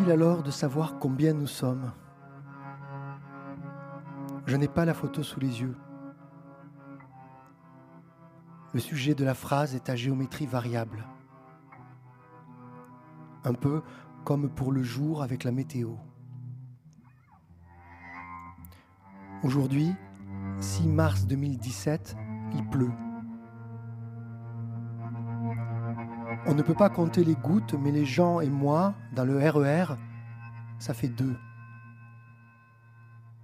Alors de savoir combien nous sommes. Je n'ai pas la photo sous les yeux. Le sujet de la phrase est à géométrie variable. Un peu comme pour le jour avec la météo. Aujourd'hui, 6 mars 2017, il pleut. On ne peut pas compter les gouttes, mais les gens et moi, dans le RER, e ça fait deux.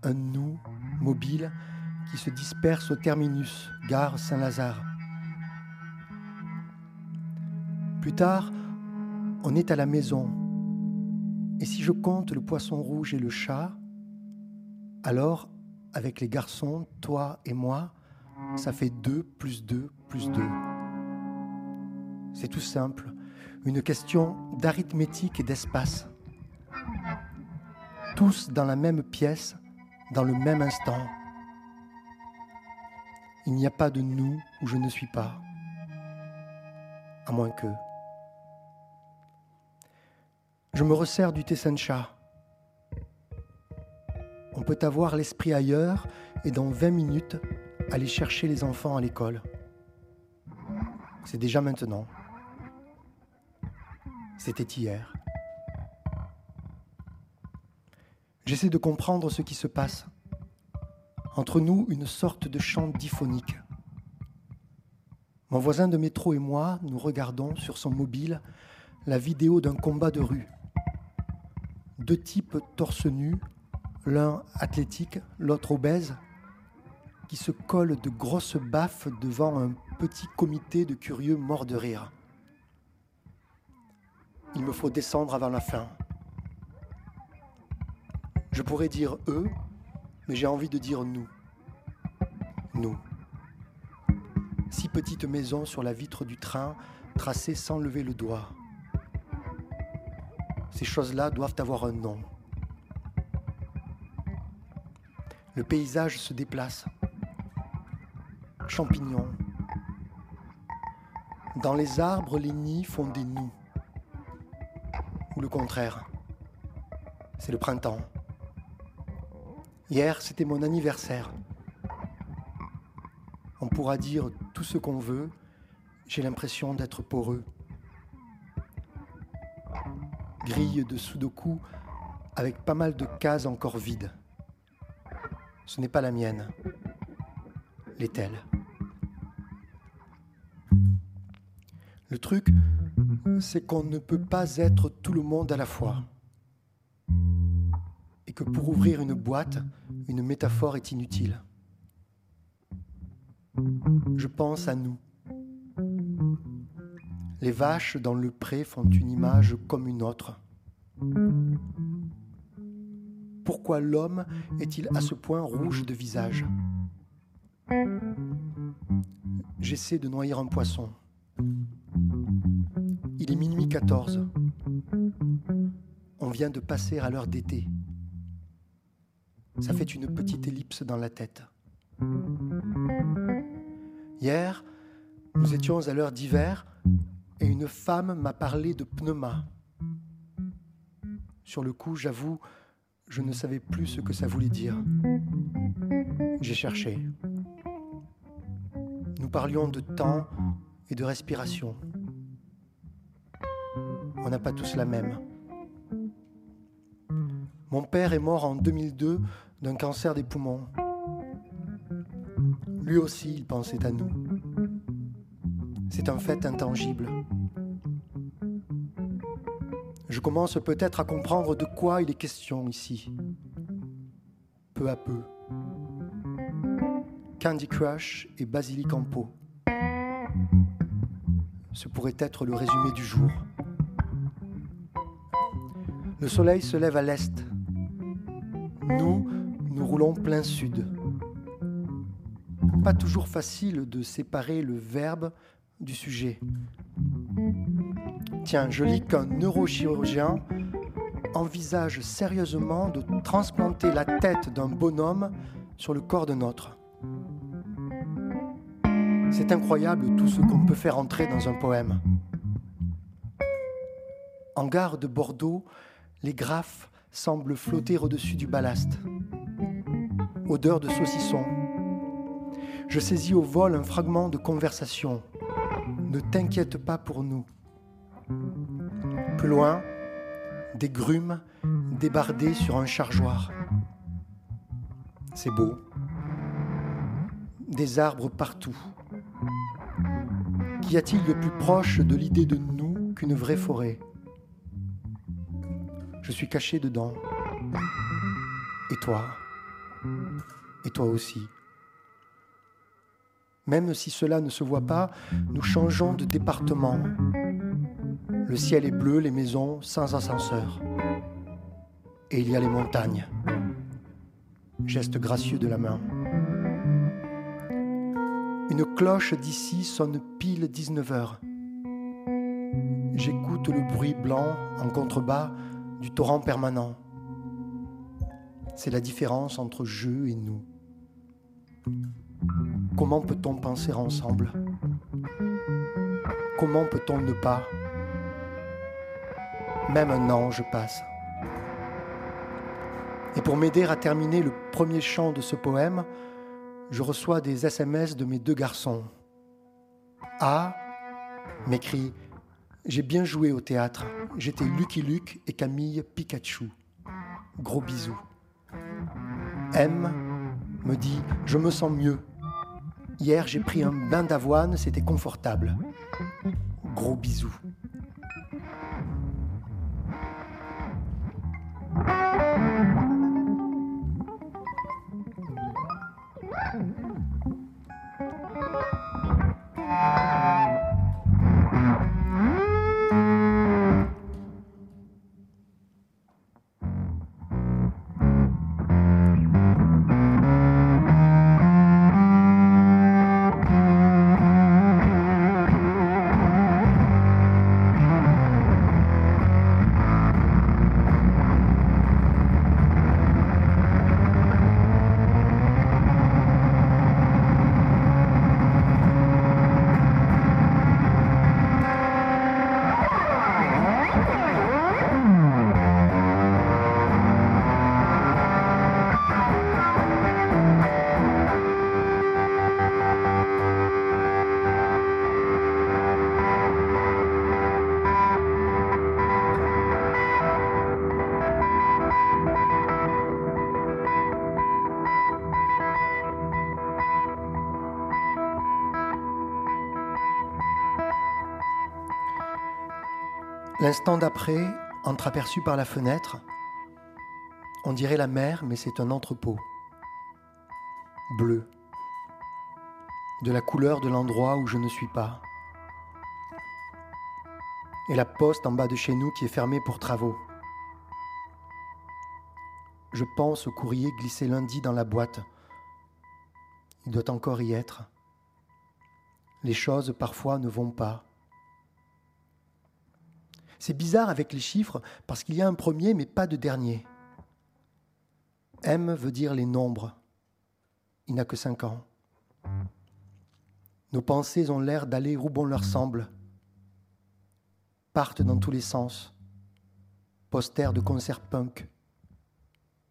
Un nous mobile qui se disperse au terminus, gare Saint-Lazare. Plus tard, on est à la maison. Et si je compte le poisson rouge et le chat, alors avec les garçons, toi et moi, ça fait 2 plus 2 plus 2. C'est tout simple, une question d'arithmétique et d'espace. Tous dans la même pièce, dans le même instant. Il n'y a pas de nous où je ne suis pas, à moins que. Je me resserre du Tessencha on peut avoir l'esprit ailleurs et dans 20 minutes aller chercher les enfants à l'école. C'est déjà maintenant. C'était hier. J'essaie de comprendre ce qui se passe. Entre nous, une sorte de chant diphonique. Mon voisin de métro et moi, nous regardons sur son mobile la vidéo d'un combat de rue. Deux types torse nus l'un athlétique, l'autre obèse, qui se collent de grosses baffes devant un petit comité de curieux morts de rire. Il me faut descendre avant la fin. Je pourrais dire eux, mais j'ai envie de dire nous. Nous. Six petites maisons sur la vitre du train, tracées sans lever le doigt. Ces choses-là doivent avoir un nom. Le paysage se déplace. Champignons. Dans les arbres, les nids font des nids. Le contraire. C'est le printemps. Hier, c'était mon anniversaire. On pourra dire tout ce qu'on veut. J'ai l'impression d'être poreux. Grille de sudoku avec pas mal de cases encore vides. Ce n'est pas la mienne. L'est-elle Le truc, c'est qu'on ne peut pas être tout le monde à la fois. Et que pour ouvrir une boîte, une métaphore est inutile. Je pense à nous. Les vaches dans le pré font une image comme une autre. Pourquoi l'homme est-il à ce point rouge de visage? J'essaie de noyer un poisson. Il est minuit 14. On vient de passer à l'heure d'été. Ça fait une petite ellipse dans la tête. Hier, nous étions à l'heure d'hiver et une femme m'a parlé de pneuma. Sur le coup, j'avoue, je ne savais plus ce que ça voulait dire. J'ai cherché. Nous parlions de temps et de respiration. On n'a pas tous la même. Mon père est mort en 2002 d'un cancer des poumons. Lui aussi, il pensait à nous. C'est un fait intangible. Je commence peut-être à comprendre de quoi il est question ici. Peu à peu. Candy Crush et Basilic en pot. Ce pourrait être le résumé du jour. Le soleil se lève à l'est. Nous, nous roulons plein sud. Pas toujours facile de séparer le verbe du sujet. Tiens, je lis qu'un neurochirurgien envisage sérieusement de transplanter la tête d'un bonhomme sur le corps d'un autre. C'est incroyable tout ce qu'on peut faire entrer dans un poème. En gare de Bordeaux, les graphes semblent flotter au-dessus du ballast. Odeur de saucisson. Je saisis au vol un fragment de conversation. Ne t'inquiète pas pour nous. Plus loin, des grumes débardées sur un chargeoir. C'est beau. Des arbres partout. Qu'y a-t-il de plus proche de l'idée de nous qu'une vraie forêt? Je suis caché dedans. Et toi? Et toi aussi. Même si cela ne se voit pas, nous changeons de département. Le ciel est bleu, les maisons sans ascenseur. Et il y a les montagnes. Geste gracieux de la main. Une cloche d'ici sonne pile 19 heures. J'écoute le bruit blanc en contrebas du torrent permanent. C'est la différence entre je et nous. Comment peut-on penser ensemble? Comment peut-on ne pas? Même un ange passe. Et pour m'aider à terminer le premier chant de ce poème, je reçois des SMS de mes deux garçons. A m'écrit J'ai bien joué au théâtre. J'étais Lucky Luke et Camille Pikachu. Gros bisous. M me dit Je me sens mieux. Hier, j'ai pris un bain d'avoine, c'était confortable. Gros bisous. L'instant d'après, entreaperçu par la fenêtre, on dirait la mer, mais c'est un entrepôt. Bleu. De la couleur de l'endroit où je ne suis pas. Et la poste en bas de chez nous qui est fermée pour travaux. Je pense au courrier glissé lundi dans la boîte. Il doit encore y être. Les choses parfois ne vont pas. C'est bizarre avec les chiffres parce qu'il y a un premier mais pas de dernier. M veut dire les nombres. Il n'a que cinq ans. Nos pensées ont l'air d'aller où bon leur semble, partent dans tous les sens. Posters de concerts punk,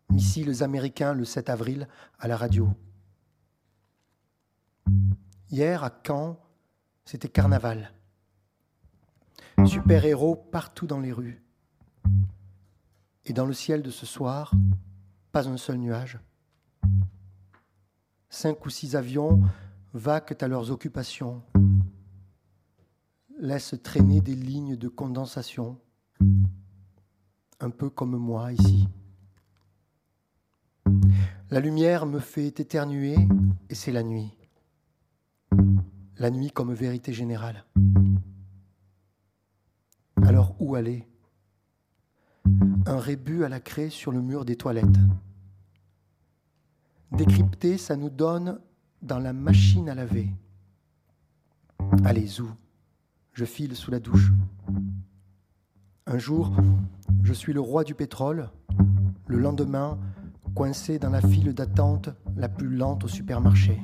missiles américains le 7 avril à la radio. Hier à Caen, c'était carnaval super-héros partout dans les rues. Et dans le ciel de ce soir, pas un seul nuage. Cinq ou six avions vaquent à leurs occupations, laissent traîner des lignes de condensation, un peu comme moi ici. La lumière me fait éternuer et c'est la nuit. La nuit comme vérité générale. Où aller Un rébut à la craie sur le mur des toilettes. Décrypter, ça nous donne dans la machine à laver. Allez, où Je file sous la douche. Un jour, je suis le roi du pétrole. Le lendemain, coincé dans la file d'attente la plus lente au supermarché.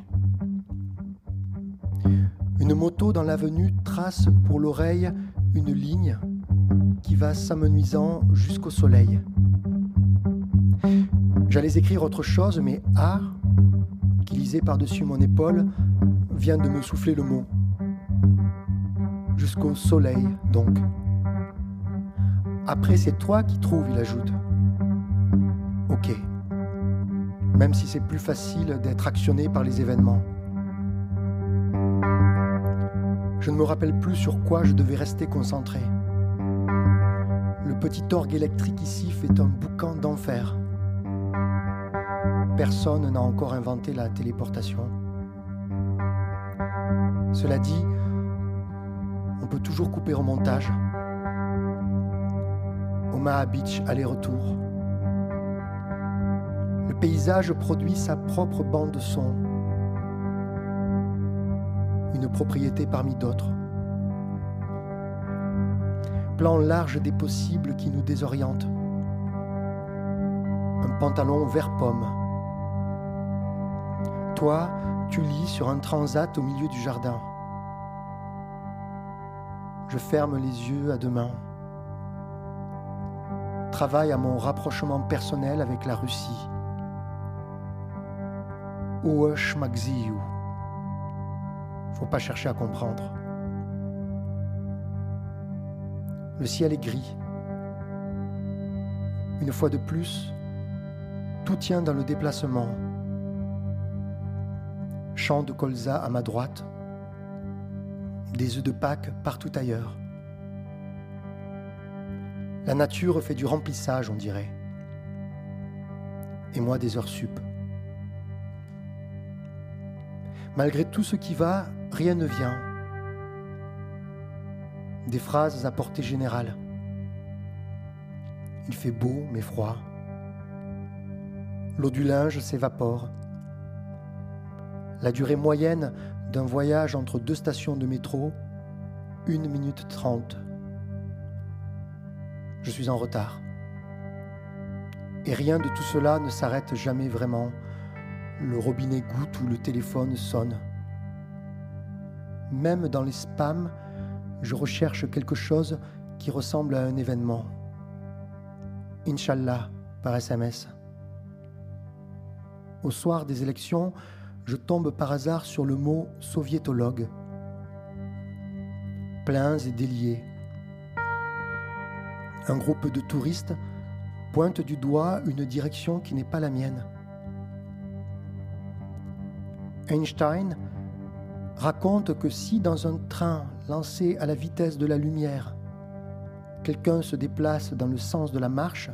Une moto dans l'avenue trace pour l'oreille une ligne qui va s'amenuisant jusqu'au soleil. J'allais écrire autre chose, mais A, qui lisait par-dessus mon épaule, vient de me souffler le mot. Jusqu'au soleil, donc. Après, c'est toi qui trouves, il ajoute. Ok. Même si c'est plus facile d'être actionné par les événements. Je ne me rappelle plus sur quoi je devais rester concentré. Le petit orgue électrique ici fait un boucan d'enfer. Personne n'a encore inventé la téléportation. Cela dit, on peut toujours couper au montage. Omaha Beach aller-retour. Le paysage produit sa propre bande son une propriété parmi d'autres. Plan large des possibles qui nous désorientent. Un pantalon vert pomme. Toi, tu lis sur un transat au milieu du jardin. Je ferme les yeux à demain. Travaille à mon rapprochement personnel avec la Russie. Ouesh Magziou faut pas chercher à comprendre. Le ciel est gris. Une fois de plus, tout tient dans le déplacement. Champ de colza à ma droite, des œufs de Pâques partout ailleurs. La nature fait du remplissage, on dirait. Et moi des heures sup. Malgré tout ce qui va, rien ne vient. Des phrases à portée générale. Il fait beau mais froid. L'eau du linge s'évapore. La durée moyenne d'un voyage entre deux stations de métro, 1 minute 30. Je suis en retard. Et rien de tout cela ne s'arrête jamais vraiment le robinet goutte ou le téléphone sonne. Même dans les spams, je recherche quelque chose qui ressemble à un événement. Inch'Allah par SMS. Au soir des élections, je tombe par hasard sur le mot soviétologue. Pleins et déliés. Un groupe de touristes pointe du doigt une direction qui n'est pas la mienne. Einstein raconte que si dans un train lancé à la vitesse de la lumière, quelqu'un se déplace dans le sens de la marche,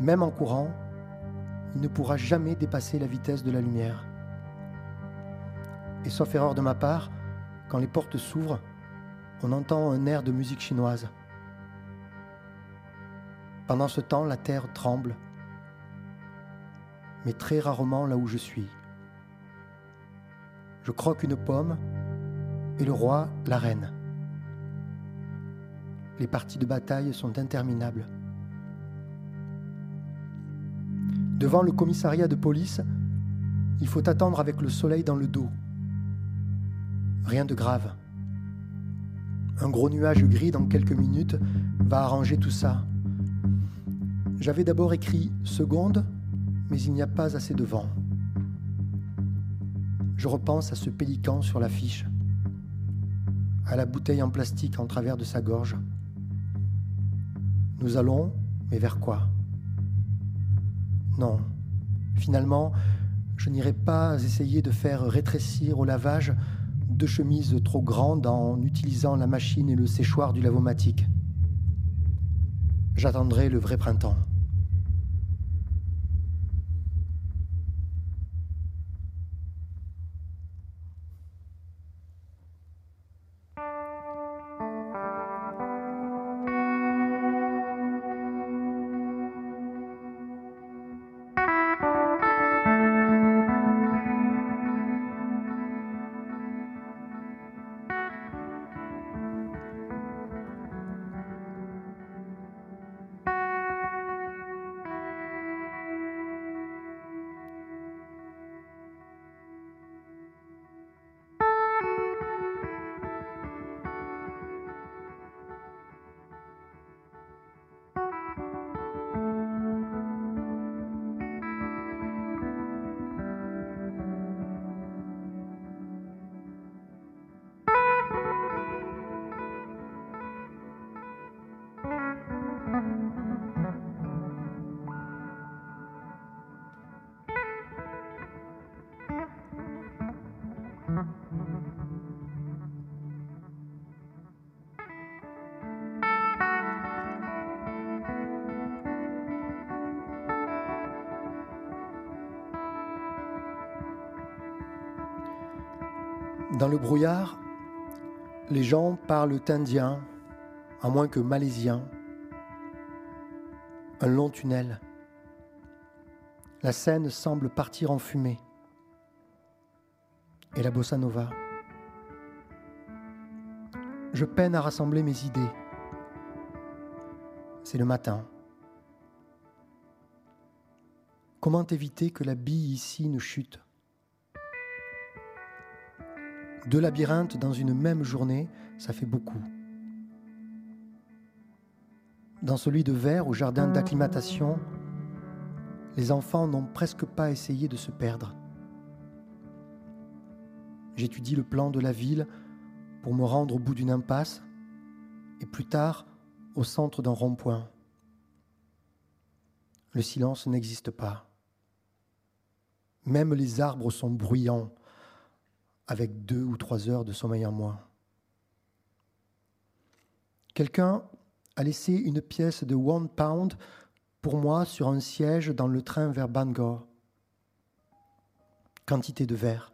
même en courant, il ne pourra jamais dépasser la vitesse de la lumière. Et sauf erreur de ma part, quand les portes s'ouvrent, on entend un air de musique chinoise. Pendant ce temps, la terre tremble, mais très rarement là où je suis. Je croque une pomme et le roi la reine. Les parties de bataille sont interminables. Devant le commissariat de police, il faut attendre avec le soleil dans le dos. Rien de grave. Un gros nuage gris dans quelques minutes va arranger tout ça. J'avais d'abord écrit seconde, mais il n'y a pas assez de vent je repense à ce pélican sur l'affiche, à la bouteille en plastique en travers de sa gorge. Nous allons, mais vers quoi? Non, finalement, je n'irai pas essayer de faire rétrécir au lavage deux chemises trop grandes en utilisant la machine et le séchoir du lavomatique. J'attendrai le vrai printemps. Brouillard, les gens parlent indien, à moins que malaisien. Un long tunnel. La scène semble partir en fumée. Et la bossa nova. Je peine à rassembler mes idées. C'est le matin. Comment éviter que la bille ici ne chute? Deux labyrinthes dans une même journée, ça fait beaucoup. Dans celui de verre au jardin d'acclimatation, les enfants n'ont presque pas essayé de se perdre. J'étudie le plan de la ville pour me rendre au bout d'une impasse et plus tard au centre d'un rond-point. Le silence n'existe pas. Même les arbres sont bruyants, avec deux ou trois heures de sommeil en moins. Quelqu'un a laissé une pièce de one pound pour moi sur un siège dans le train vers Bangor. Quantité de verre.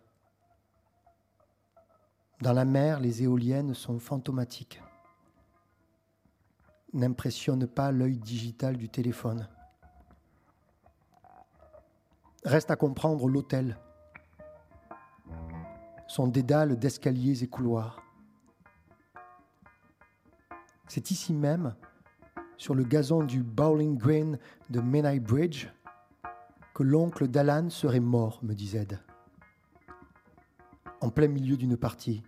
Dans la mer, les éoliennes sont fantomatiques. N'impressionne pas l'œil digital du téléphone. Reste à comprendre l'hôtel, son dédale d'escaliers et couloirs. C'est ici même, sur le gazon du Bowling Green de Menai Bridge, que l'oncle d'Alan serait mort, me dit Zed. En plein milieu d'une partie.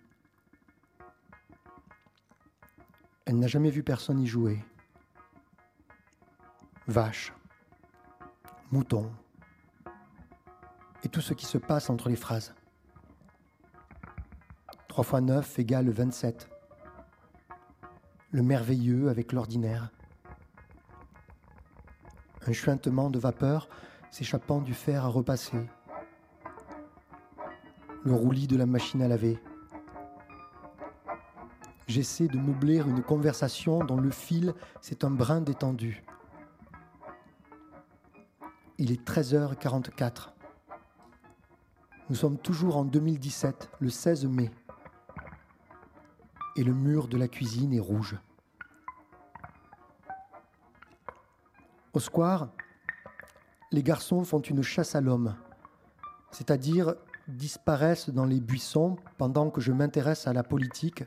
Elle n'a jamais vu personne y jouer. Vache, mouton, et tout ce qui se passe entre les phrases. 3 fois 9 égale 27. Le merveilleux avec l'ordinaire. Un chuintement de vapeur s'échappant du fer à repasser. Le roulis de la machine à laver. J'essaie de meubler une conversation dont le fil c'est un brin détendu. Il est 13h44. Nous sommes toujours en 2017, le 16 mai. Et le mur de la cuisine est rouge. Au square, les garçons font une chasse à l'homme, c'est-à-dire disparaissent dans les buissons pendant que je m'intéresse à la politique,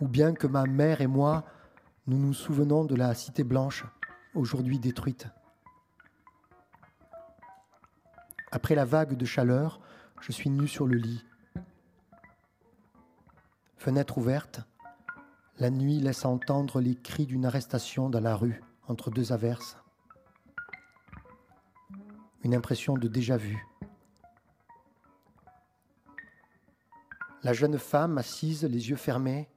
ou bien que ma mère et moi, nous nous souvenons de la Cité Blanche, aujourd'hui détruite. Après la vague de chaleur, je suis nu sur le lit. Fenêtre ouverte, la nuit laisse entendre les cris d'une arrestation dans la rue entre deux averses. Une impression de déjà-vu. La jeune femme assise, les yeux fermés,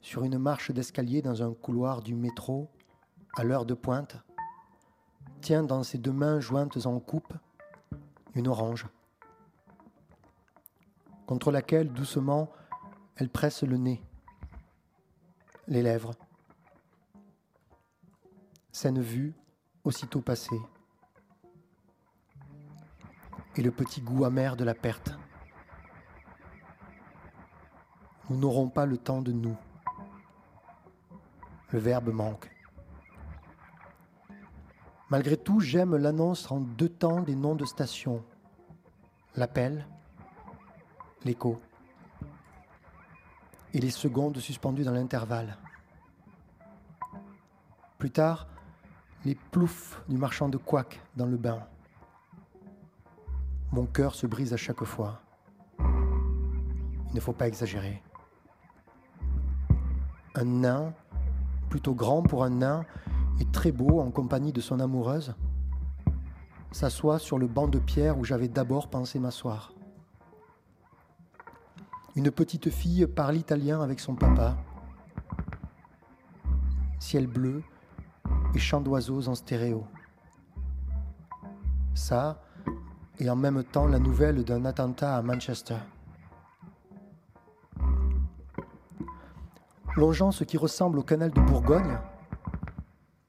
sur une marche d'escalier dans un couloir du métro, à l'heure de pointe, tient dans ses deux mains jointes en coupe une orange contre laquelle doucement elle presse le nez, les lèvres. Scène vue, aussitôt passée. Et le petit goût amer de la perte. Nous n'aurons pas le temps de nous. Le verbe manque. Malgré tout, j'aime l'annonce en deux temps des noms de stations. L'appel, l'écho et les secondes suspendues dans l'intervalle. Plus tard, les ploufs du marchand de couac dans le bain. Mon cœur se brise à chaque fois. Il ne faut pas exagérer. Un nain, plutôt grand pour un nain, et très beau en compagnie de son amoureuse, s'assoit sur le banc de pierre où j'avais d'abord pensé m'asseoir. Une petite fille parle italien avec son papa. Ciel bleu et chant d'oiseaux en stéréo. Ça, et en même temps la nouvelle d'un attentat à Manchester. Longeant ce qui ressemble au canal de Bourgogne,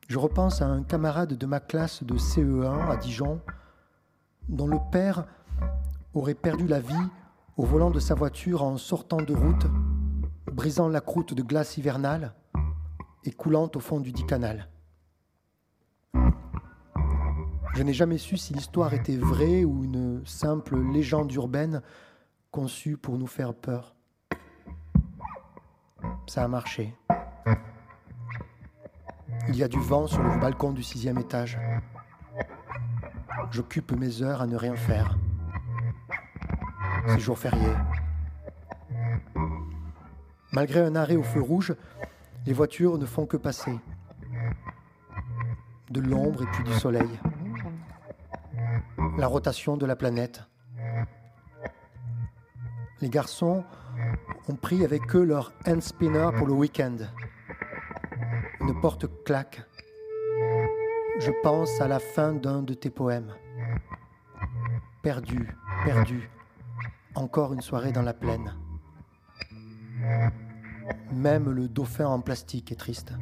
je repense à un camarade de ma classe de CE1 à Dijon, dont le père aurait perdu la vie au volant de sa voiture en sortant de route, brisant la croûte de glace hivernale et coulant au fond du dit canal. Je n'ai jamais su si l'histoire était vraie ou une simple légende urbaine conçue pour nous faire peur. Ça a marché. Il y a du vent sur le balcon du sixième étage. J'occupe mes heures à ne rien faire. C'est jour férié. Malgré un arrêt au feu rouge, les voitures ne font que passer. De l'ombre et puis du soleil. La rotation de la planète. Les garçons ont pris avec eux leur hand spinner pour le week-end. Une porte claque. Je pense à la fin d'un de tes poèmes. Perdu, perdu. Encore une soirée dans la plaine. Même le dauphin en plastique est triste.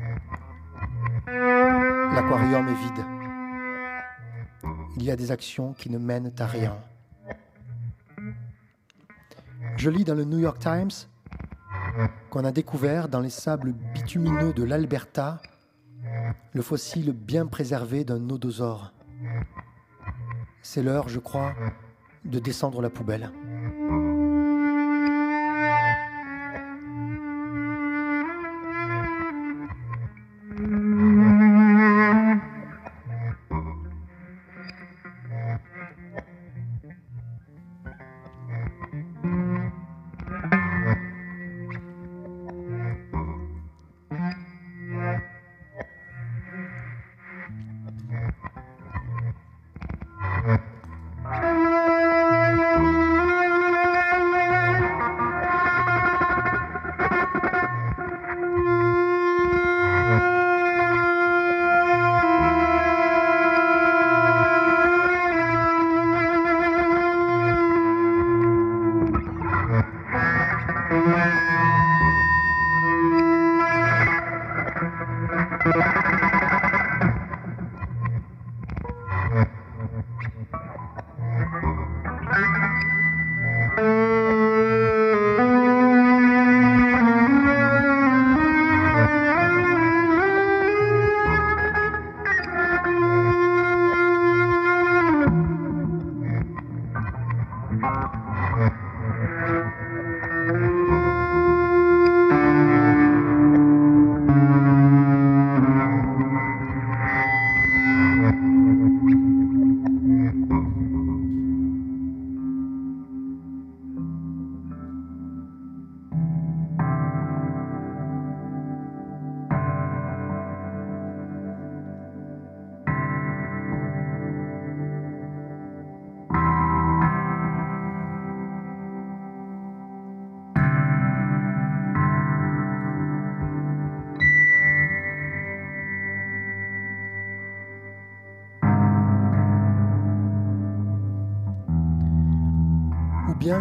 L'aquarium est vide. Il y a des actions qui ne mènent à rien. Je lis dans le New York Times qu'on a découvert dans les sables bitumineux de l'Alberta le fossile bien préservé d'un odosaure. C'est l'heure, je crois, de descendre la poubelle.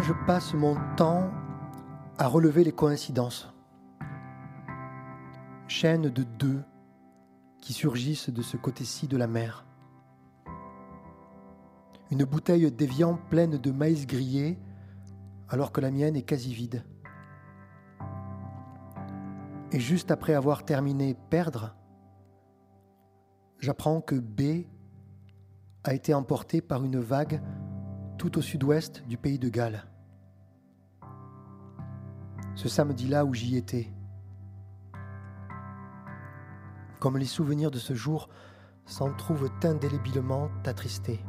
Je passe mon temps à relever les coïncidences. Chaînes de deux qui surgissent de ce côté-ci de la mer. Une bouteille d'évian pleine de maïs grillé alors que la mienne est quasi vide. Et juste après avoir terminé Perdre, j'apprends que B a été emporté par une vague tout au sud-ouest du pays de Galles. Ce samedi-là où j'y étais. Comme les souvenirs de ce jour s'en trouvent indélébilement attristés.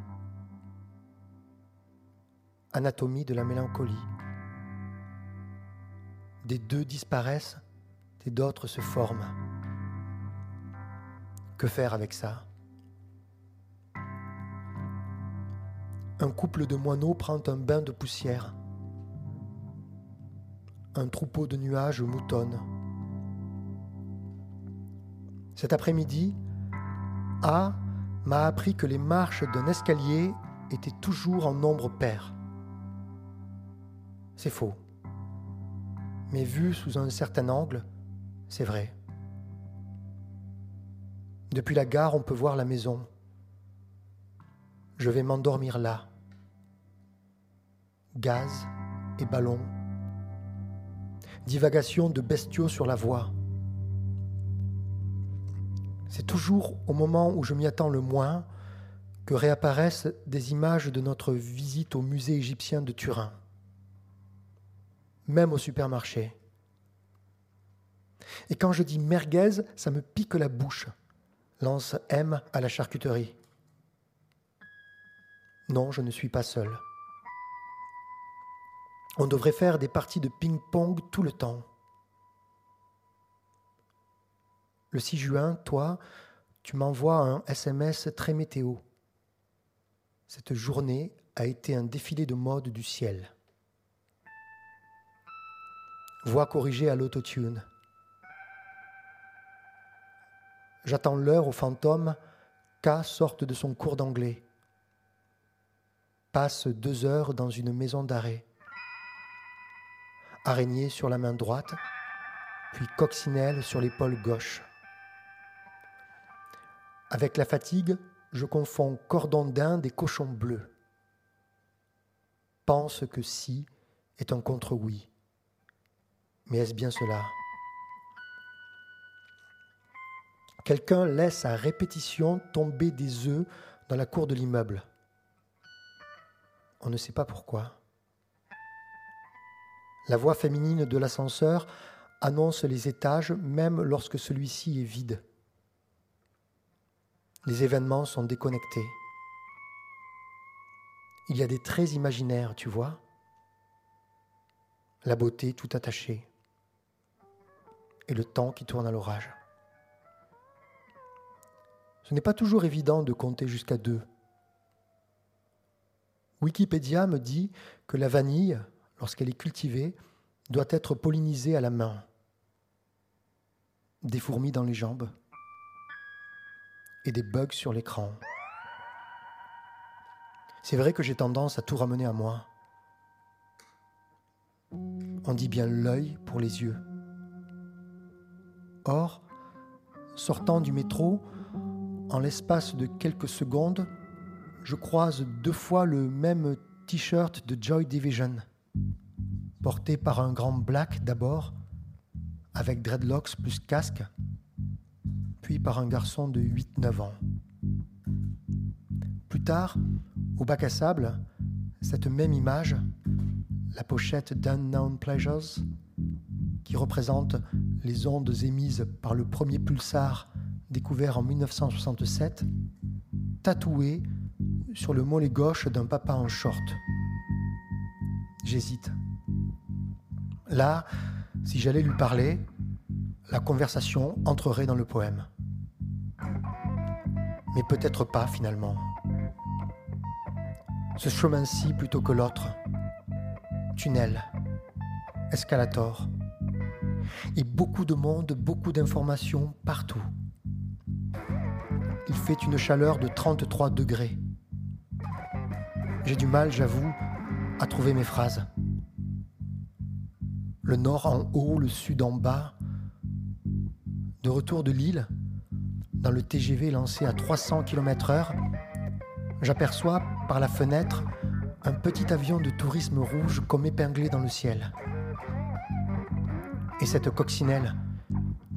Anatomie de la mélancolie. Des deux disparaissent et d'autres se forment. Que faire avec ça? Un couple de moineaux prend un bain de poussière. Un troupeau de nuages moutonne. Cet après-midi, A m'a appris que les marches d'un escalier étaient toujours en nombre pair. C'est faux. Mais vu sous un certain angle, c'est vrai. Depuis la gare, on peut voir la maison. Je vais m'endormir là gaz et ballons, divagation de bestiaux sur la voie. C'est toujours au moment où je m'y attends le moins que réapparaissent des images de notre visite au musée égyptien de Turin, même au supermarché. Et quand je dis merguez, ça me pique la bouche, lance M à la charcuterie. Non, je ne suis pas seul. On devrait faire des parties de ping-pong tout le temps. Le 6 juin, toi, tu m'envoies un SMS très météo. Cette journée a été un défilé de mode du ciel. Voix corrigée à l'autotune. J'attends l'heure au fantôme K sorte de son cours d'anglais. Passe deux heures dans une maison d'arrêt. Araignée sur la main droite, puis coccinelle sur l'épaule gauche. Avec la fatigue, je confonds cordon d'Inde et cochon bleu. Pense que si est un contre-oui. Mais est-ce bien cela? Quelqu'un laisse à répétition tomber des œufs dans la cour de l'immeuble. On ne sait pas pourquoi. La voix féminine de l'ascenseur annonce les étages même lorsque celui-ci est vide. Les événements sont déconnectés. Il y a des traits imaginaires, tu vois. La beauté tout attachée. Et le temps qui tourne à l'orage. Ce n'est pas toujours évident de compter jusqu'à deux. Wikipédia me dit que la vanille, lorsqu'elle est cultivée, doit être pollinisée à la main. Des fourmis dans les jambes et des bugs sur l'écran. C'est vrai que j'ai tendance à tout ramener à moi. On dit bien l'œil pour les yeux. Or, sortant du métro, en l'espace de quelques secondes, je croise deux fois le même t-shirt de Joy Division, porté par un grand black d'abord, avec dreadlocks plus casque, puis par un garçon de 8-9 ans. Plus tard, au bac à sable, cette même image, la pochette d'Unknown Pleasures, qui représente les ondes émises par le premier pulsar découvert en 1967, tatouée sur le mollet gauche d'un papa en short. J'hésite. Là, si j'allais lui parler, la conversation entrerait dans le poème. Mais peut-être pas finalement. Ce chemin-ci plutôt que l'autre. Tunnel, escalator. Et beaucoup de monde, beaucoup d'informations partout. Il fait une chaleur de 33 degrés. J'ai du mal, j'avoue, à trouver mes phrases. Le nord en haut, le sud en bas. De retour de Lille, dans le TGV lancé à 300 km/h, j'aperçois par la fenêtre un petit avion de tourisme rouge comme épinglé dans le ciel. Et cette coccinelle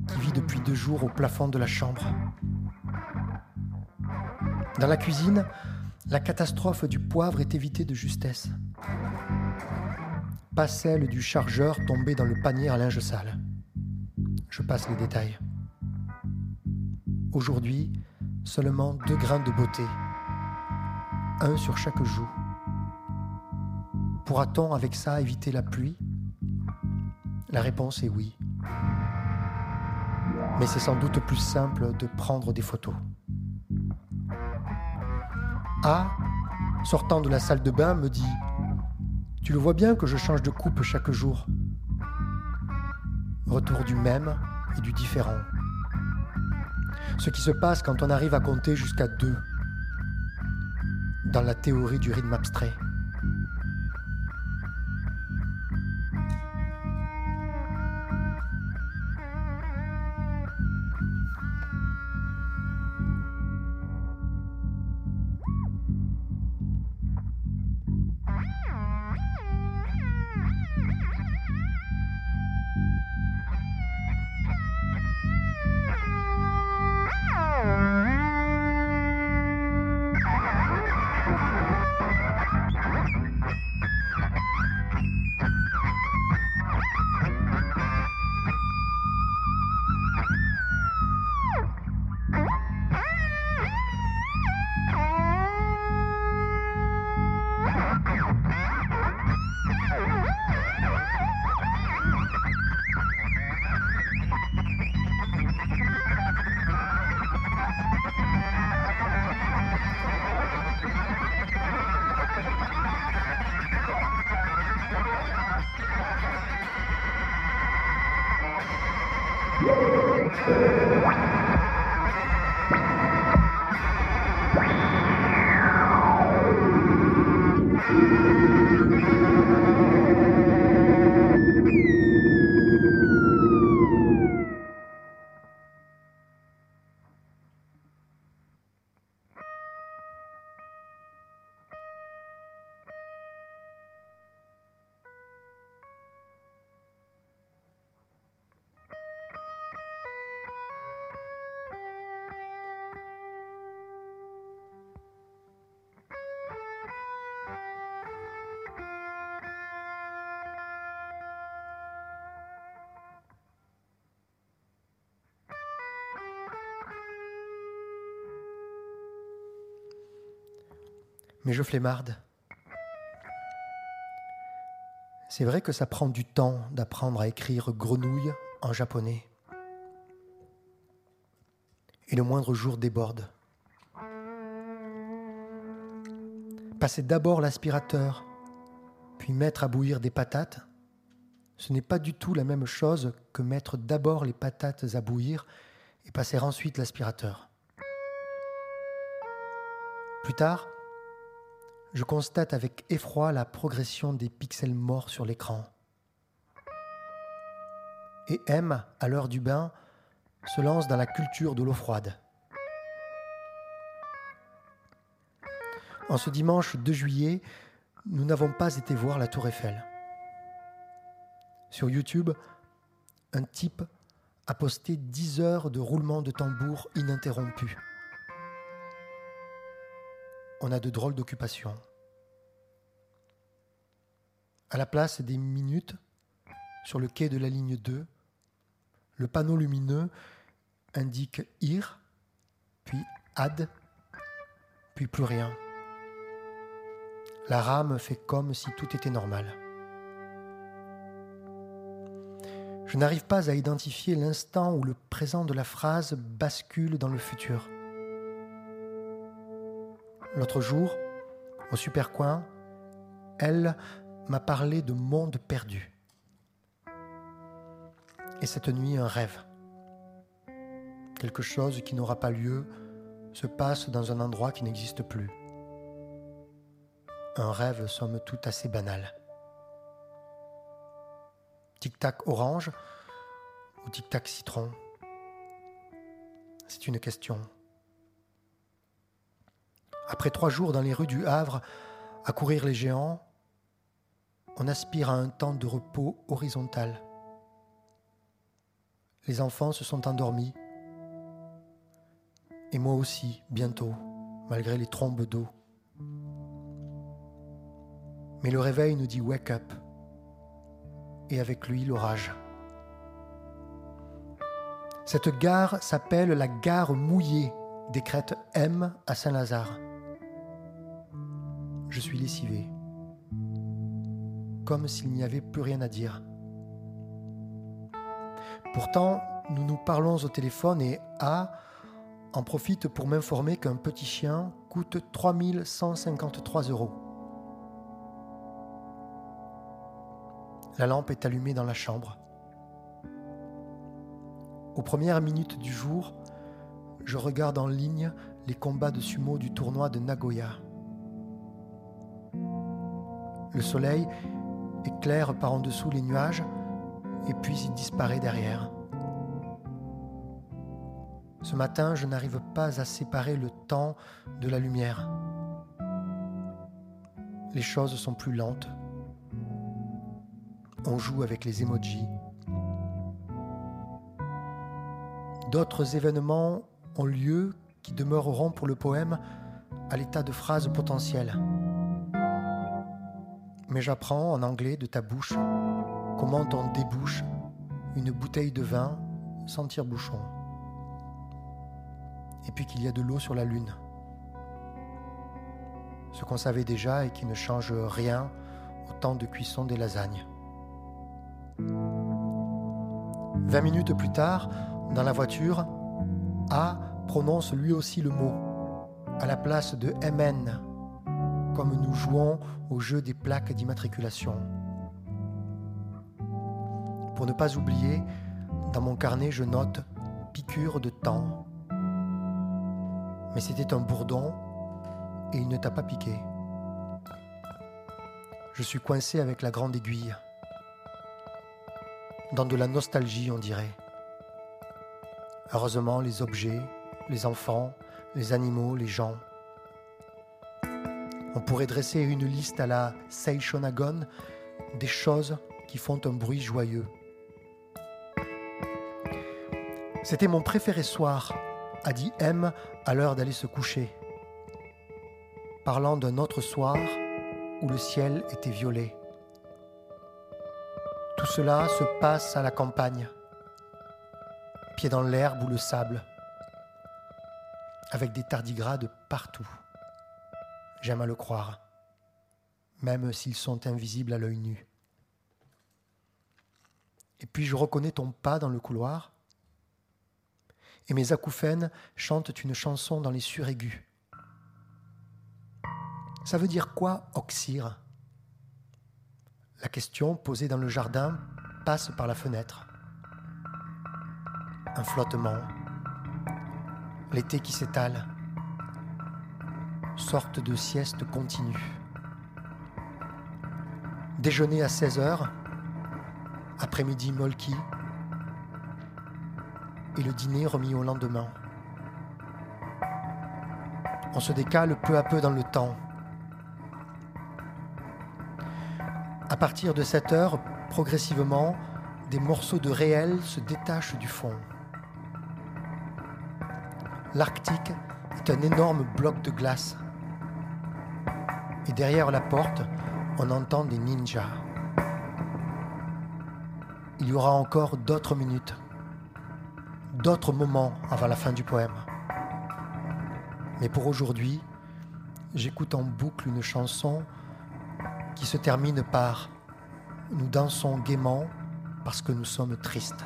qui vit depuis deux jours au plafond de la chambre. Dans la cuisine, la catastrophe du poivre est évitée de justesse. Pas celle du chargeur tombé dans le panier à linge sale. Je passe les détails. Aujourd'hui, seulement deux grains de beauté, un sur chaque joue. Pourra-t-on avec ça éviter la pluie? La réponse est oui. Mais c'est sans doute plus simple de prendre des photos. A, sortant de la salle de bain, me dit Tu le vois bien que je change de coupe chaque jour. Retour du même et du différent. Ce qui se passe quand on arrive à compter jusqu'à deux dans la théorie du rythme abstrait. Mais je flémarde. C'est vrai que ça prend du temps d'apprendre à écrire grenouille en japonais. Et le moindre jour déborde. Passer d'abord l'aspirateur, puis mettre à bouillir des patates, ce n'est pas du tout la même chose que mettre d'abord les patates à bouillir et passer ensuite l'aspirateur. Plus tard, je constate avec effroi la progression des pixels morts sur l'écran. Et M, à l'heure du bain, se lance dans la culture de l'eau froide. En ce dimanche 2 juillet, nous n'avons pas été voir la tour Eiffel. Sur YouTube, un type a posté 10 heures de roulement de tambour ininterrompu on a de drôles d'occupations. À la place des minutes, sur le quai de la ligne 2, le panneau lumineux indique IR, puis AD, puis plus rien. La rame fait comme si tout était normal. Je n'arrive pas à identifier l'instant où le présent de la phrase bascule dans le futur. L'autre jour, au Supercoin, elle m'a parlé de monde perdu. Et cette nuit, un rêve. Quelque chose qui n'aura pas lieu se passe dans un endroit qui n'existe plus. Un rêve, somme toute, assez banal. Tic-tac orange ou tic-tac citron? C'est une question. Après trois jours dans les rues du Havre à courir les géants, on aspire à un temps de repos horizontal. Les enfants se sont endormis. Et moi aussi, bientôt, malgré les trombes d'eau. Mais le réveil nous dit wake up. Et avec lui, l'orage. Cette gare s'appelle la gare mouillée, décrète M à Saint-Lazare je suis lessivé, comme s'il n'y avait plus rien à dire. Pourtant, nous nous parlons au téléphone et A en profite pour m'informer qu'un petit chien coûte 3153 euros. La lampe est allumée dans la chambre. Aux premières minutes du jour, je regarde en ligne les combats de sumo du tournoi de Nagoya. Le soleil éclaire par en dessous les nuages et puis il disparaît derrière. Ce matin, je n'arrive pas à séparer le temps de la lumière. Les choses sont plus lentes. On joue avec les emojis. D'autres événements ont lieu qui demeureront pour le poème à l'état de phrase potentielle mais j'apprends en anglais de ta bouche comment on débouche une bouteille de vin sans tire-bouchon. Et puis qu'il y a de l'eau sur la lune. Ce qu'on savait déjà et qui ne change rien au temps de cuisson des lasagnes. Vingt minutes plus tard, dans la voiture, A prononce lui aussi le mot, à la place de MN comme nous jouons au jeu des plaques d'immatriculation. Pour ne pas oublier, Dans mon carnet, je note piqûre de temps. Mais c'était un bourdon et il ne t'a pas piqué. Je suis coincé avec la grande aiguille. Dans de la nostalgie, on dirait. Heureusement, les objets, les enfants, les animaux, les gens. On pourrait dresser une liste à la Seishonagon des choses qui font un bruit joyeux. C'était mon préféré soir, a dit M à l'heure d'aller se coucher, parlant d'un autre soir où le ciel était violet. Tout cela se passe à la campagne, pieds dans l'herbe ou le sable, avec des tardigrades partout. J'aime à le croire, même s'ils sont invisibles à l'œil nu. Et puis je reconnais ton pas dans le couloir, et mes acouphènes chantent une chanson dans les suraigus. Ça veut dire quoi, oxyre? La question posée dans le jardin passe par la fenêtre. Un flottement, l'été qui s'étale, sorte de sieste continue. Déjeuner à 16 heures, après-midi molki, et le dîner remis au lendemain. On se décale peu à peu dans le temps. À partir de cette heure, progressivement, des morceaux de réel se détachent du fond. L'Arctique est un énorme bloc de glace. Et derrière la porte, on entend des ninjas. Il y aura encore d'autres minutes d'autres moments avant la fin du poème. Mais pour aujourd'hui, j'écoute en boucle une chanson qui se termine par Nous dansons gaiement parce que nous sommes tristes.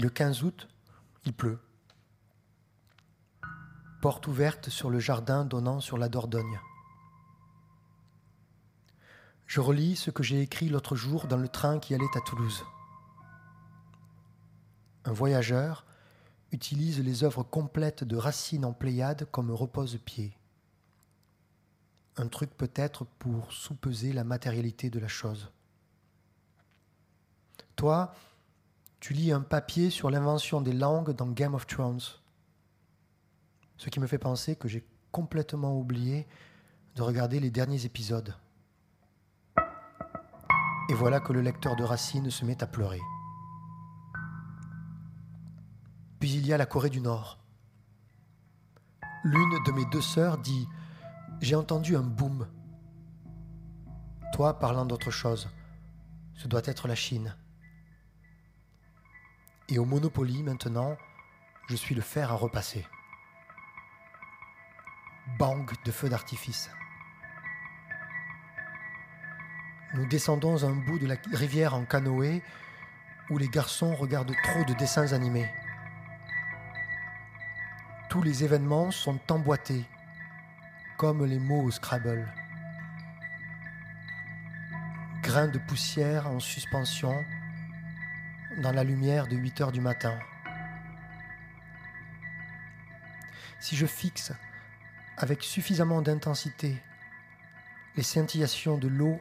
Et le 15 août, il pleut. Porte ouverte sur le jardin donnant sur la Dordogne. Je relis ce que j'ai écrit l'autre jour dans le train qui allait à Toulouse. Un voyageur utilise les œuvres complètes de Racine en Pléiade comme repose-pied. Un truc peut-être pour soupeser la matérialité de la chose. Toi, tu lis un papier sur l'invention des langues dans Game of Thrones. Ce qui me fait penser que j'ai complètement oublié de regarder les derniers épisodes. Et voilà que le lecteur de Racine se met à pleurer. Puis il y a la Corée du Nord. L'une de mes deux sœurs dit J'ai entendu un boom. Toi parlant d'autre chose. Ce doit être la Chine. Et au Monopoly, maintenant, je suis le fer à repasser. Bang de feux d'artifice. Nous descendons un bout de la rivière en canoë où les garçons regardent trop de dessins animés. Tous les événements sont emboîtés, comme les mots au Scrabble. Grains de poussière en suspension, dans la lumière de 8 heures du matin. Si je fixe avec suffisamment d'intensité les scintillations de l'eau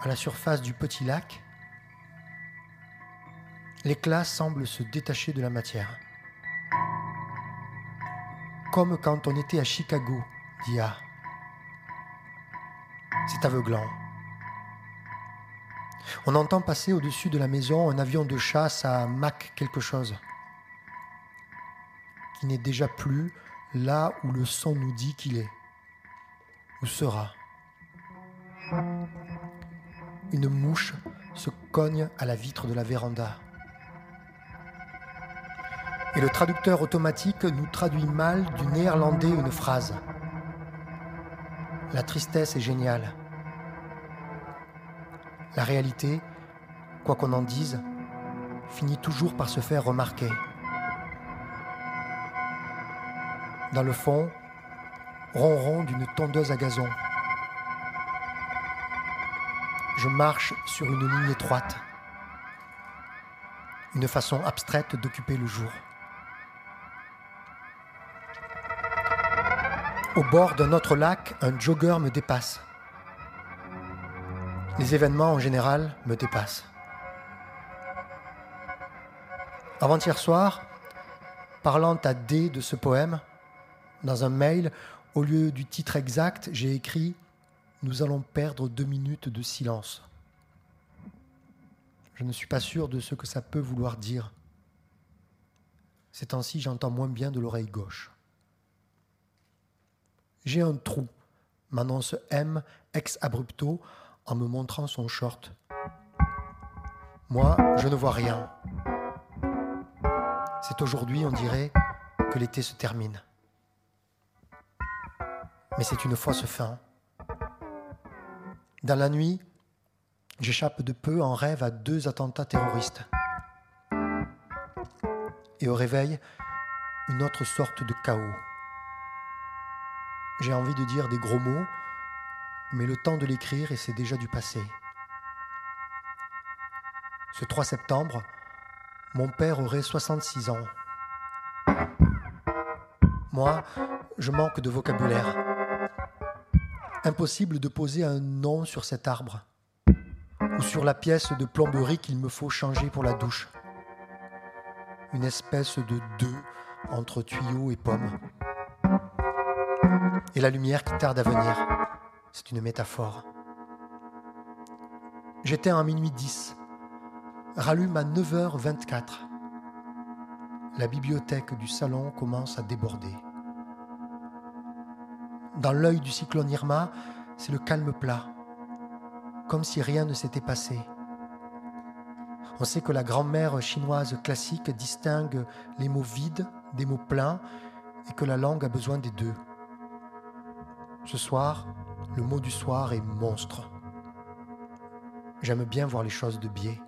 à la surface du petit lac, L'éclat semble se détacher de la matière. Comme quand on était à Chicago, dit A. C'est aveuglant. On entend passer au-dessus de la maison un avion de chasse à Mach quelque chose, qui n'est déjà plus là où le son nous dit qu'il est, ou sera. Une mouche se cogne à la vitre de la véranda. Et le traducteur automatique nous traduit mal du néerlandais une phrase. La tristesse est géniale. La réalité, quoi qu'on en dise, finit toujours par se faire remarquer. Dans le fond, ronron d'une tondeuse à gazon. Je marche sur une ligne étroite, une façon abstraite d'occuper le jour. Au bord d'un autre lac, un jogger me dépasse. Les événements en général me dépassent. Avant-hier soir, parlant à D de ce poème, dans un mail, au lieu du titre exact, j'ai écrit Nous allons perdre deux minutes de silence. Je ne suis pas sûr de ce que ça peut vouloir dire. Ces temps-ci, j'entends moins bien de l'oreille gauche. J'ai un trou, m'annonce M ex abrupto en me montrant son short. Moi, je ne vois rien. C'est aujourd'hui, on dirait, que l'été se termine. Mais c'est une fausse fin. Dans la nuit, j'échappe de peu en rêve à deux attentats terroristes. Et au réveil, une autre sorte de chaos. J'ai envie de dire des gros mots, mais le temps de l'écrire et c'est déjà du passé. Ce 3 septembre, mon père aurait 66 ans. Moi, je manque de vocabulaire. Impossible de poser un nom sur cet arbre ou sur la pièce de plomberie qu'il me faut changer pour la douche. Une espèce de deux entre tuyaux et pommes. Et la lumière qui tarde à venir. C'est une métaphore. J'étais en minuit 10. Rallume à 9h24. La bibliothèque du salon commence à déborder. Dans l'œil du cyclone Irma, c'est le calme plat, comme si rien ne s'était passé. On sait que la grand-mère chinoise classique distingue les mots vides des mots pleins et que la langue a besoin des deux. Ce soir, le mot du soir est monstre. J'aime bien voir les choses de biais.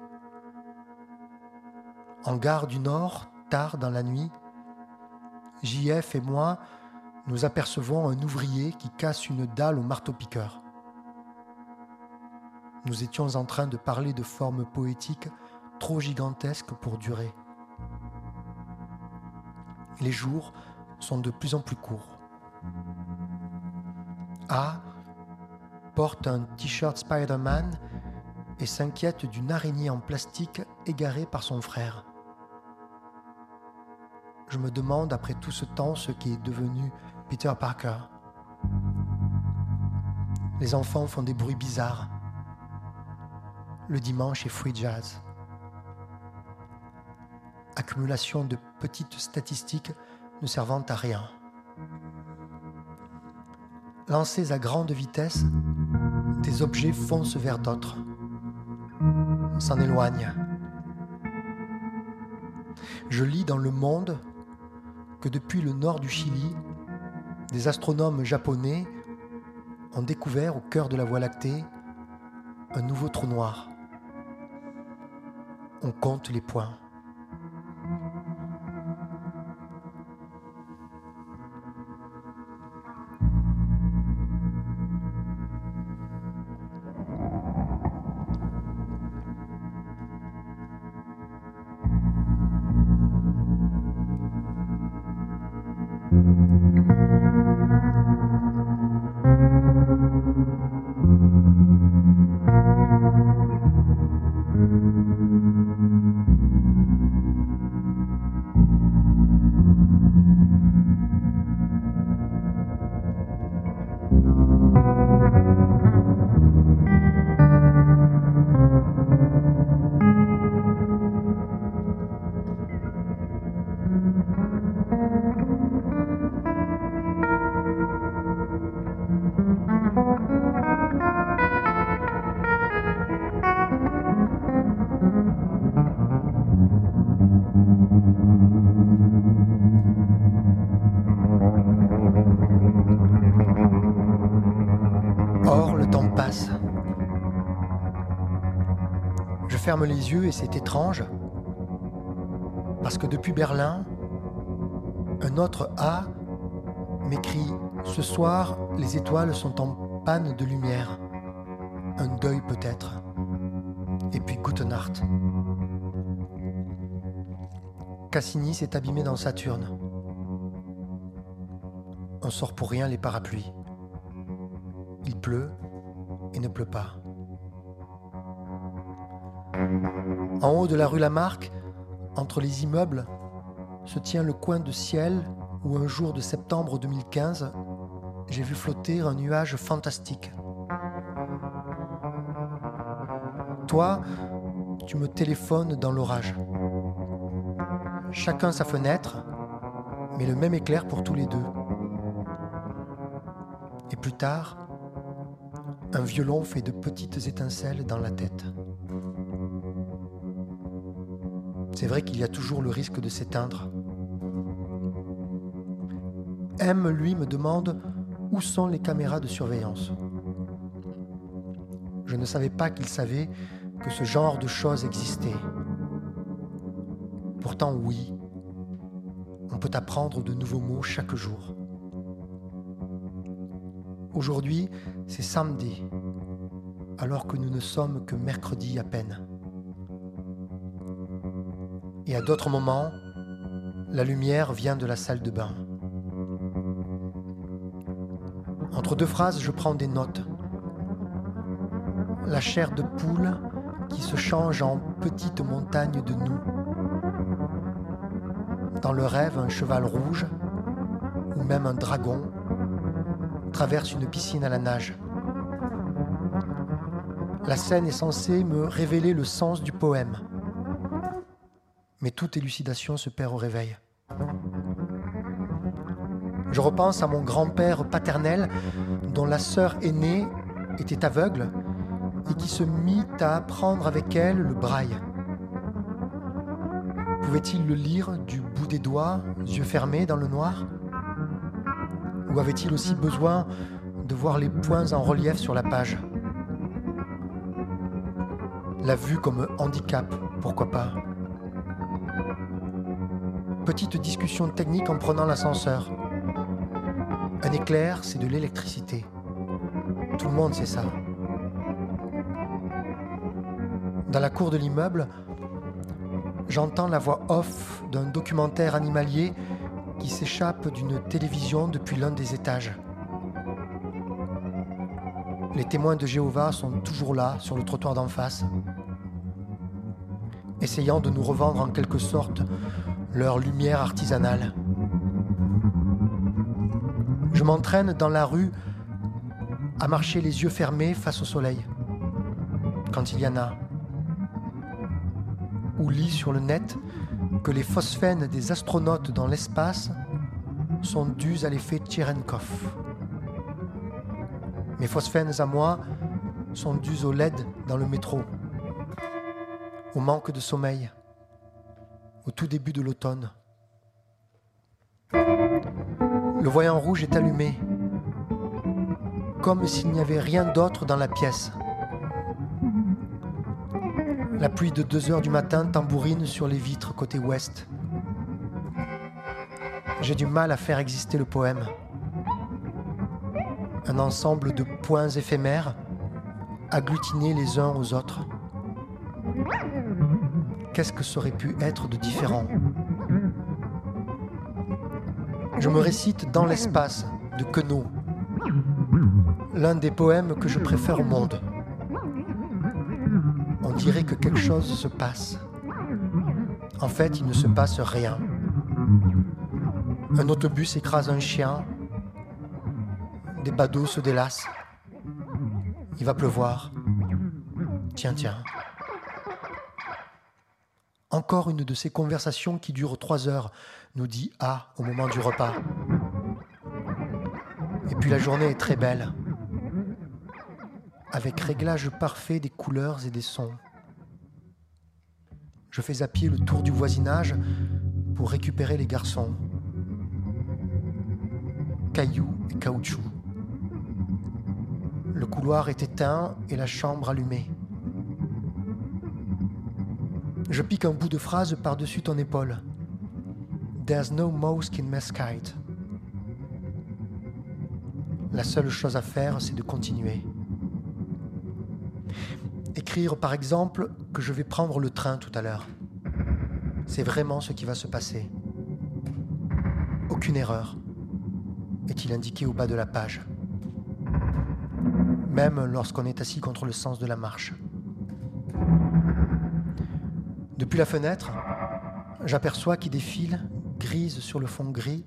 En gare du Nord, tard dans la nuit, JF et moi, nous apercevons un ouvrier qui casse une dalle au marteau-piqueur. Nous étions en train de parler de formes poétiques trop gigantesques pour durer. Les jours sont de plus en plus courts. A porte un t-shirt Spider-Man et s'inquiète d'une araignée en plastique égarée par son frère. Je me demande après tout ce temps ce qui est devenu Peter Parker. Les enfants font des bruits bizarres. Le dimanche est free jazz. Accumulation de petites statistiques ne servant à rien lancés à grande vitesse, des objets foncent vers d'autres, s'en éloignent. Je lis dans Le Monde que depuis le nord du Chili, des astronomes japonais ont découvert au cœur de la Voie lactée un nouveau trou noir. On compte les points. Les yeux et c'est étrange, parce que depuis Berlin, un autre A m'écrit Ce soir, les étoiles sont en panne de lumière. Un deuil peut-être. Et puis Gute Nacht. Cassini s'est abîmé dans Saturne. On sort pour rien les parapluies. Il pleut et ne pleut pas. En haut de la rue Lamarck, entre les immeubles, se tient le coin de ciel où un jour de septembre 2015, j'ai vu flotter un nuage fantastique. Toi, tu me téléphones dans l'orage. Chacun sa fenêtre, mais le même éclair pour tous les deux. Et plus tard, un violon fait de petites étincelles dans la tête. C'est vrai qu'il y a toujours le risque de s'éteindre. M, lui, me demande où sont les caméras de surveillance? Je ne savais pas qu'il savait que ce genre de choses existait. Pourtant, oui, on peut apprendre de nouveaux mots chaque jour. Aujourd'hui, c'est samedi, alors que nous ne sommes que mercredi à peine. Et à d'autres moments, la lumière vient de la salle de bain. Entre deux phrases, je prends des notes. La chair de poule qui se change en petite montagne de nous. Dans le rêve, un cheval rouge ou même un dragon traverse une piscine à la nage. La scène est censée me révéler le sens du poème. Mais toute élucidation se perd au réveil. Je repense à mon grand-père paternel dont la sœur aînée était aveugle et qui se mit à apprendre avec elle le braille. Pouvait-il le lire du bout des doigts, yeux fermés dans le noir? Ou avait-il aussi besoin de voir les points en relief sur la page? La vue comme handicap, pourquoi pas? Petite discussion technique en prenant l'ascenseur. Un éclair, c'est de l'électricité. Tout le monde sait ça. Dans la cour de l'immeuble, j'entends la voix off d'un documentaire animalier qui s'échappe d'une télévision depuis l'un des étages. Les témoins de Jéhovah sont toujours là, sur le trottoir d'en face, essayant de nous revendre en quelque sorte leur lumière artisanale. Je m'entraîne dans la rue à marcher les yeux fermés face au soleil, quand il y en a ou lit sur le net que les phosphènes des astronautes dans l'espace sont dus à l'effet Tcherenkov. Mes phosphènes à moi sont dus au LED dans le métro, au manque de sommeil, au tout début de l'automne. Le voyant rouge est allumé, comme s'il n'y avait rien d'autre dans la pièce. La pluie de 2 heures du matin tambourine sur les vitres côté ouest. J'ai du mal à faire exister le poème. Un ensemble de points éphémères, agglutinés les uns aux autres. Qu'est-ce que ça aurait pu être de différent? Je me récite Dans l'espace de Queneau, l'un des poèmes que je préfère au monde on dirait que quelque chose se passe. En fait, il ne se passe rien. Un autobus écrase un chien. Des badauds se délassent. Il va pleuvoir. Tiens, tiens. Encore une de ces conversations qui durent trois heures, nous dit A au moment du repas. Et puis la journée est très belle avec réglage parfait des couleurs et des sons. Je fais à pied le tour du voisinage pour récupérer les garçons. Cailloux et caoutchouc. Le couloir est éteint et la chambre allumée. Je pique un bout de phrase par-dessus ton épaule. There's no mosque in Mesquite. La seule chose à faire, c'est de continuer. Écrire par exemple que je vais prendre le train tout à l'heure. C'est vraiment ce qui va se passer. Aucune erreur, est-il indiqué au bas de la page? Même lorsqu'on est assis contre le sens de la marche. Depuis la fenêtre, j'aperçois qu'il défile, grise sur le fond gris,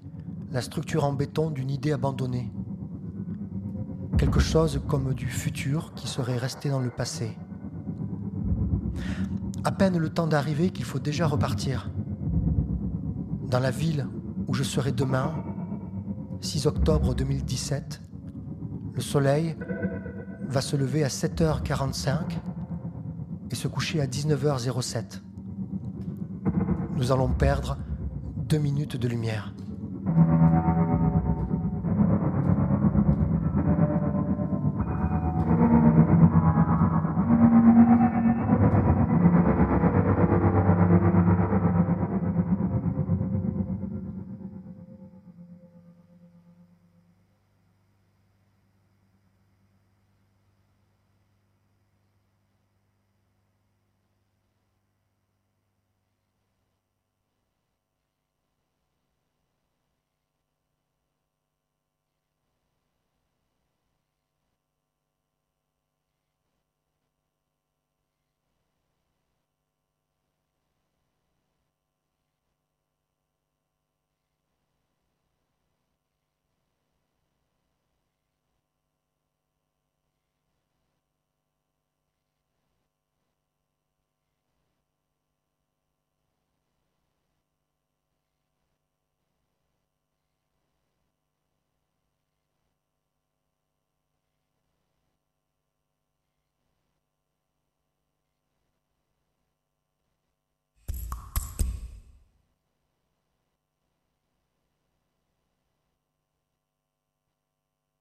la structure en béton d'une idée abandonnée quelque chose comme du futur qui serait resté dans le passé. À peine le temps d'arriver qu'il faut déjà repartir. Dans la ville où je serai demain, 6 octobre 2017, le soleil va se lever à 7h45 et se coucher à 19h07. Nous allons perdre deux minutes de lumière.